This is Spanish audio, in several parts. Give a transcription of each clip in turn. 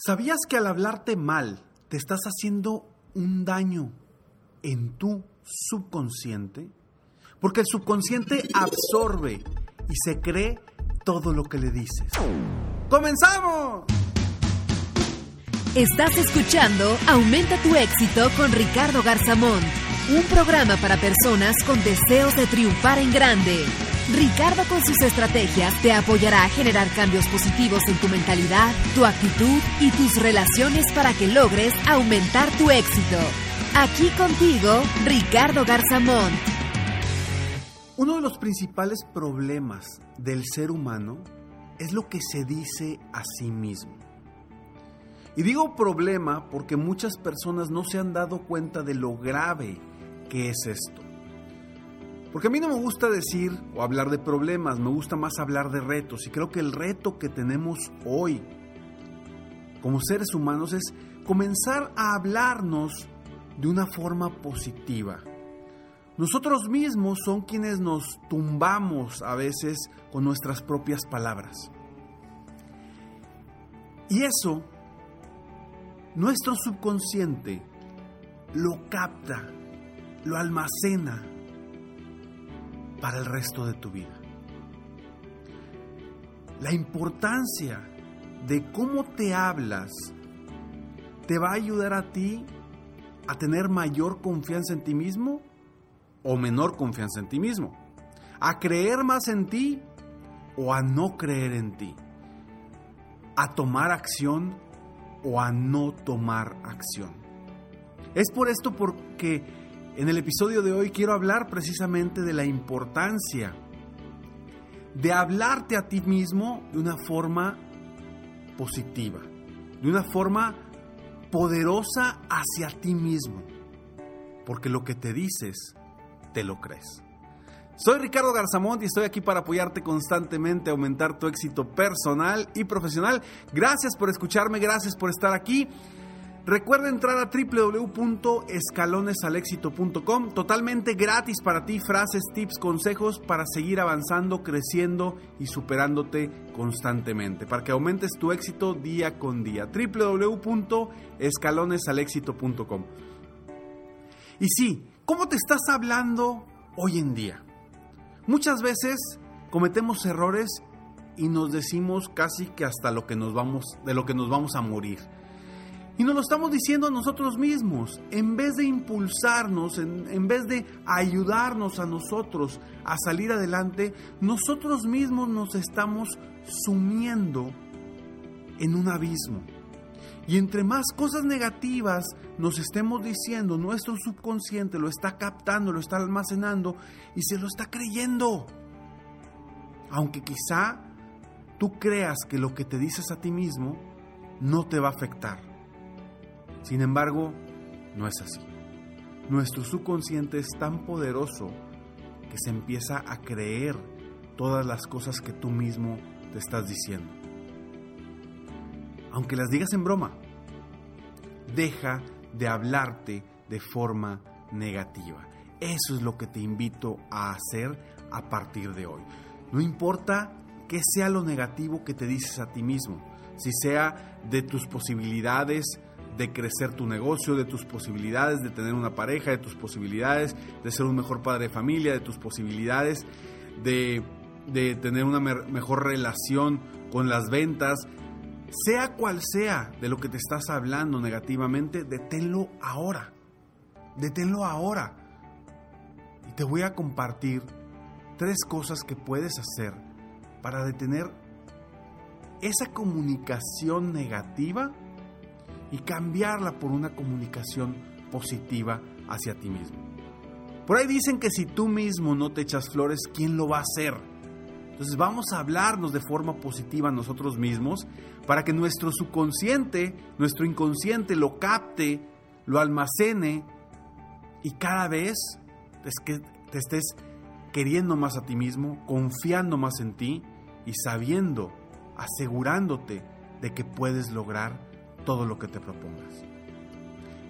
¿Sabías que al hablarte mal te estás haciendo un daño en tu subconsciente? Porque el subconsciente absorbe y se cree todo lo que le dices. ¡Comenzamos! Estás escuchando Aumenta tu éxito con Ricardo Garzamón, un programa para personas con deseos de triunfar en grande. Ricardo con sus estrategias te apoyará a generar cambios positivos en tu mentalidad, tu actitud y tus relaciones para que logres aumentar tu éxito. Aquí contigo, Ricardo Garzamont. Uno de los principales problemas del ser humano es lo que se dice a sí mismo. Y digo problema porque muchas personas no se han dado cuenta de lo grave que es esto. Porque a mí no me gusta decir o hablar de problemas, me gusta más hablar de retos. Y creo que el reto que tenemos hoy como seres humanos es comenzar a hablarnos de una forma positiva. Nosotros mismos son quienes nos tumbamos a veces con nuestras propias palabras. Y eso, nuestro subconsciente lo capta, lo almacena para el resto de tu vida. La importancia de cómo te hablas te va a ayudar a ti a tener mayor confianza en ti mismo o menor confianza en ti mismo. A creer más en ti o a no creer en ti. A tomar acción o a no tomar acción. Es por esto porque en el episodio de hoy quiero hablar precisamente de la importancia de hablarte a ti mismo de una forma positiva, de una forma poderosa hacia ti mismo, porque lo que te dices, te lo crees. Soy Ricardo Garzamont y estoy aquí para apoyarte constantemente a aumentar tu éxito personal y profesional. Gracias por escucharme, gracias por estar aquí. Recuerda entrar a www.escalonesalexito.com, totalmente gratis para ti, frases, tips, consejos para seguir avanzando, creciendo y superándote constantemente, para que aumentes tu éxito día con día. www.escalonesalexito.com. Y sí, ¿cómo te estás hablando hoy en día? Muchas veces cometemos errores y nos decimos casi que hasta lo que nos vamos de lo que nos vamos a morir. Y nos lo estamos diciendo a nosotros mismos. En vez de impulsarnos, en, vez de ayudarnos a nosotros a salir adelante, nosotros mismos nos estamos sumiendo en un abismo. Y entre más cosas negativas nos estemos diciendo, nuestro subconsciente lo está captando, lo está almacenando y se lo está creyendo. Aunque quizá tú creas que lo que te dices a ti mismo no te va a afectar. Sin embargo, no es así. Nuestro subconsciente es tan poderoso que se empieza a creer todas las cosas que tú mismo te estás diciendo. Aunque las digas en broma, deja de hablarte de forma negativa. Eso es lo que te invito a hacer a partir de hoy. No importa qué sea lo negativo que te dices a ti mismo, si sea de tus posibilidades de crecer tu negocio, de tus posibilidades de tener una pareja, de tus posibilidades de ser un mejor padre de familia, de tus posibilidades de, tener una mejor relación con las ventas, sea cual sea de lo que te estás hablando negativamente, deténlo ahora. Deténlo ahora. Y te voy a compartir tres cosas que puedes hacer para detener esa comunicación negativa y cambiarla por una comunicación positiva hacia ti mismo. Por ahí dicen que si tú mismo no te echas flores, ¿quién lo va a hacer? Entonces vamos a hablarnos de forma positiva nosotros mismos para que nuestro subconsciente, nuestro inconsciente lo capte, lo almacene y cada vez te estés queriendo más a ti mismo, confiando más en ti y sabiendo, asegurándote de que puedes lograr todo lo que te propongas.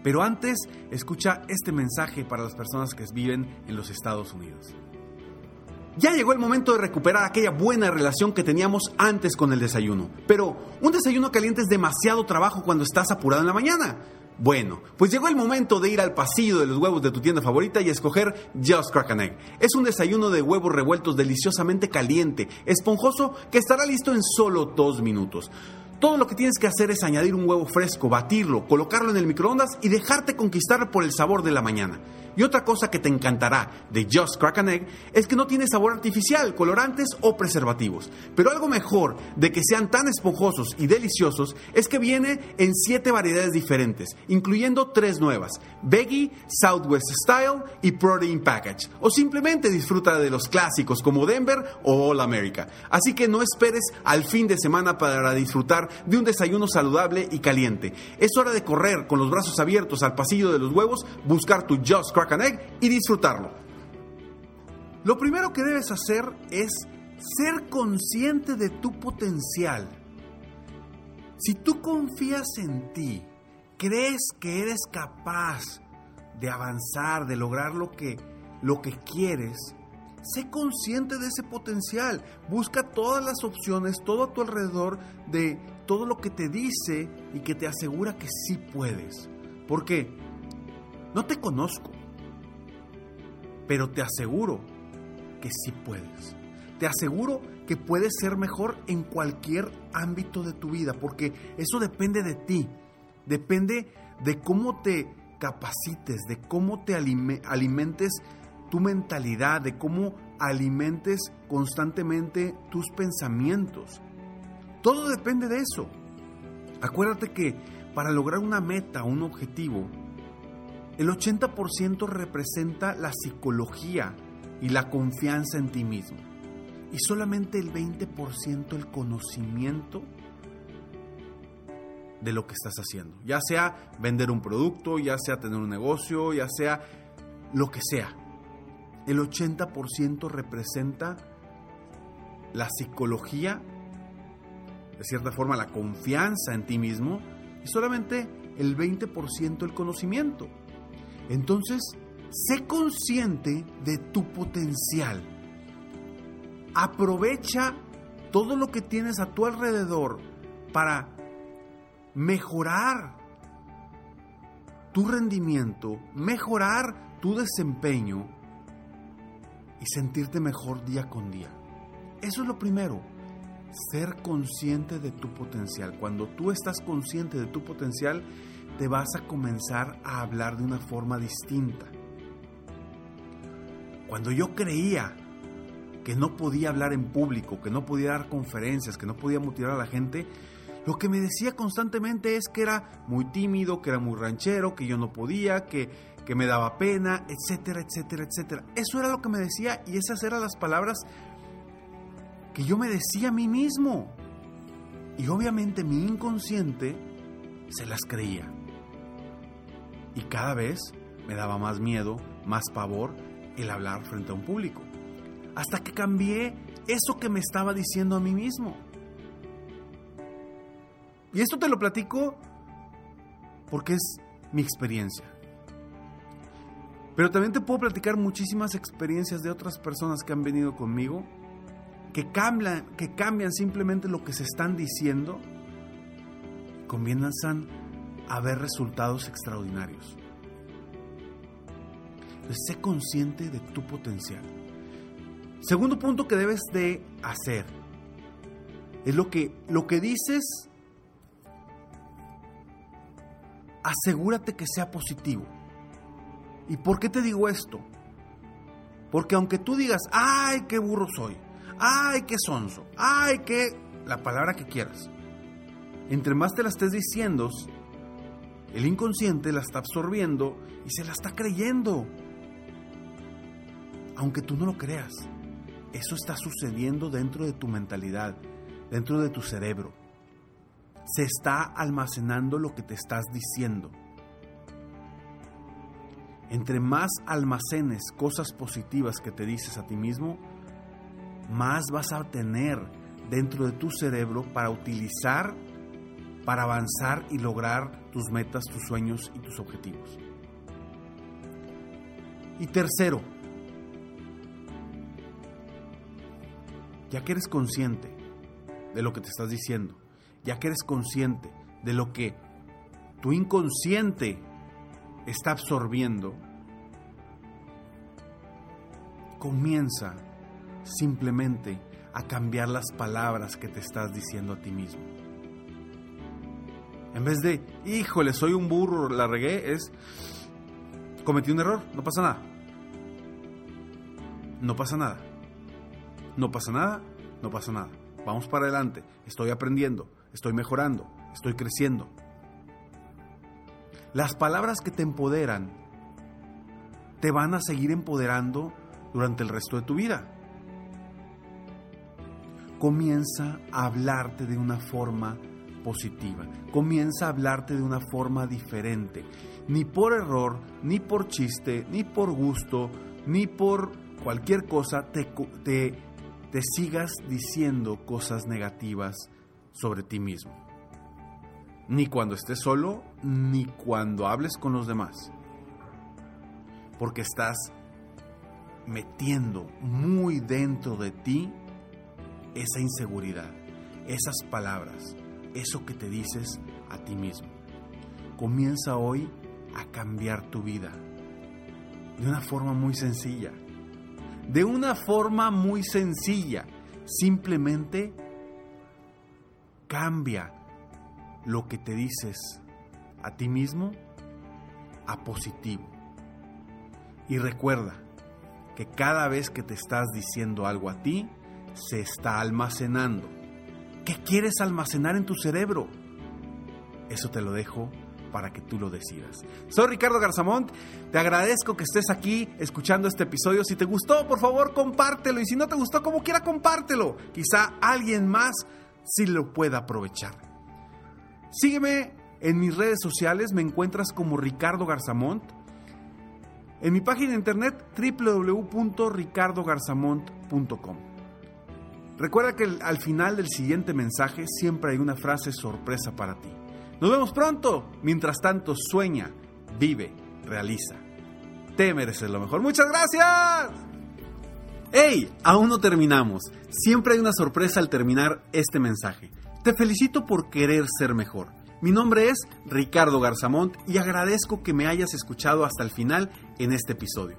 Pero antes, escucha este mensaje para las personas que viven en los Estados Unidos. Ya llegó el momento de recuperar aquella buena relación que teníamos antes con el desayuno. Pero un desayuno caliente es demasiado trabajo cuando estás apurado en la mañana. Bueno, pues llegó el momento de ir al pasillo de los huevos de tu tienda favorita y escoger Just Crack Egg. Es un desayuno de huevos revueltos deliciosamente caliente, esponjoso, que estará listo en solo dos minutos. Todo lo que tienes que hacer es añadir un huevo fresco, batirlo, colocarlo en el microondas y dejarte conquistar por el sabor de la mañana. Y otra cosa que te encantará de Just Crack an Egg es que no tiene sabor artificial, colorantes o preservativos. Pero algo mejor de que sean tan esponjosos y deliciosos es que viene en siete variedades diferentes, incluyendo tres nuevas: Veggie, Southwest Style y Protein Package. O simplemente disfruta de los clásicos como Denver o All America. Así que no esperes al fin de semana para disfrutar de un desayuno saludable y caliente. Es hora de correr con los brazos abiertos al pasillo de los huevos, buscar tu Just Crack y disfrutarlo. Lo primero que debes hacer es ser consciente de tu potencial. Si tú confías en ti, crees que eres capaz de avanzar, de lograr lo que, lo que quieres, sé consciente de ese potencial. Busca todas las opciones, todo a tu alrededor de todo lo que te dice y que te asegura que sí puedes. Porque no te conozco, pero te aseguro que sí puedes. Te aseguro que puedes ser mejor en cualquier ámbito de tu vida, porque eso depende de ti, depende de cómo te capacites, de cómo te alimentes tu mentalidad, de cómo alimentes constantemente tus pensamientos. Todo depende de eso. Acuérdate que para lograr una meta, un objetivo, el 80% representa la psicología y la confianza en ti mismo. Y solamente el 20% el conocimiento de lo que estás haciendo. Ya sea vender un producto, ya sea tener un negocio, ya sea lo que sea. El 80% representa la psicología, de cierta forma la confianza en ti mismo, y solamente el 20% el conocimiento. Entonces, sé consciente de tu potencial. Aprovecha todo lo que tienes a tu alrededor para mejorar tu rendimiento, mejorar tu desempeño y sentirte mejor día con día. Eso es lo primero, ser consciente de tu potencial. Cuando tú estás consciente de tu potencial, te vas a comenzar a hablar de una forma distinta. Cuando yo creía que no podía hablar en público, que no podía dar conferencias, que no podía motivar a la gente, lo que me decía constantemente es que era muy tímido, que era muy ranchero, que yo no podía, que, que me daba pena, etcétera, etcétera, etcétera. Eso era lo que me decía y esas eran las palabras que yo me decía a mí mismo. Y obviamente mi inconsciente se las creía y cada vez me daba más miedo, más pavor el hablar frente a un público. Hasta que cambié eso que me estaba diciendo a mí mismo. Y esto te lo platico porque es mi experiencia. Pero también te puedo platicar muchísimas experiencias de otras personas que han venido conmigo, que cambian, que cambian simplemente lo que se están diciendo, comienzan a ver resultados extraordinarios. Entonces, sé consciente de tu potencial. Segundo punto que debes de hacer Es lo que, lo que dices, asegúrate que sea positivo. ¿Y por qué te digo esto? Porque aunque tú digas, ay, qué burro soy, ay, qué sonso, ay, qué... la palabra que quieras. Entre más te la estés diciendo, el inconsciente la está absorbiendo y se la está creyendo. Aunque tú no lo creas, eso está sucediendo dentro de tu mentalidad, dentro de tu cerebro. Se está almacenando lo que te estás diciendo. Entre más almacenes cosas positivas que te dices a ti mismo, más vas a tener dentro de tu cerebro para utilizar, para avanzar y lograr tus metas, tus sueños y tus objetivos. Y tercero, ya que eres consciente de lo que te estás diciendo, ya que eres consciente de lo que tu inconsciente está absorbiendo, comienza simplemente a cambiar las palabras que te estás diciendo a ti mismo. En vez de, híjole, soy un burro, la regué, es, cometí un error, no pasa nada. No pasa nada. No pasa nada, no pasa nada. Vamos para adelante, estoy aprendiendo, estoy mejorando, estoy creciendo. Las palabras que te empoderan te van a seguir empoderando durante el resto de tu vida. Comienza a hablarte de una forma positiva. Comienza a hablarte de una forma diferente. Ni por error, ni por chiste, ni por gusto, ni por cualquier cosa te, te, sigas diciendo cosas negativas sobre ti mismo. Ni cuando estés solo, ni cuando hables con los demás. Porque estás metiendo muy dentro de ti esa inseguridad, esas palabras, eso que te dices a ti mismo. Comienza hoy a cambiar tu vida de una forma muy sencilla. De una forma muy sencilla. Simplemente cambia lo que te dices a ti mismo a positivo. Y recuerda que cada vez que te estás diciendo algo a ti, se está almacenando. ¿Qué quieres almacenar en tu cerebro? Eso te lo dejo para que tú lo decidas. Soy Ricardo Garzamont, te agradezco que estés aquí escuchando este episodio. Si te gustó, por favor, compártelo. Y si no te gustó, como quiera, compártelo. Quizá alguien más sí lo pueda aprovechar. Sígueme en mis redes sociales, me encuentras como Ricardo Garzamont. En mi página de internet www.ricardogarzamont.com. Recuerda que al final del siguiente mensaje siempre hay una frase sorpresa para ti. Nos vemos pronto. Mientras tanto, sueña, vive, realiza. Te mereces lo mejor. Muchas gracias. ¡Hey! Aún no terminamos. Siempre hay una sorpresa al terminar este mensaje. Te felicito por querer ser mejor. Mi nombre es Ricardo Garzamont y agradezco que me hayas escuchado hasta el final en este episodio.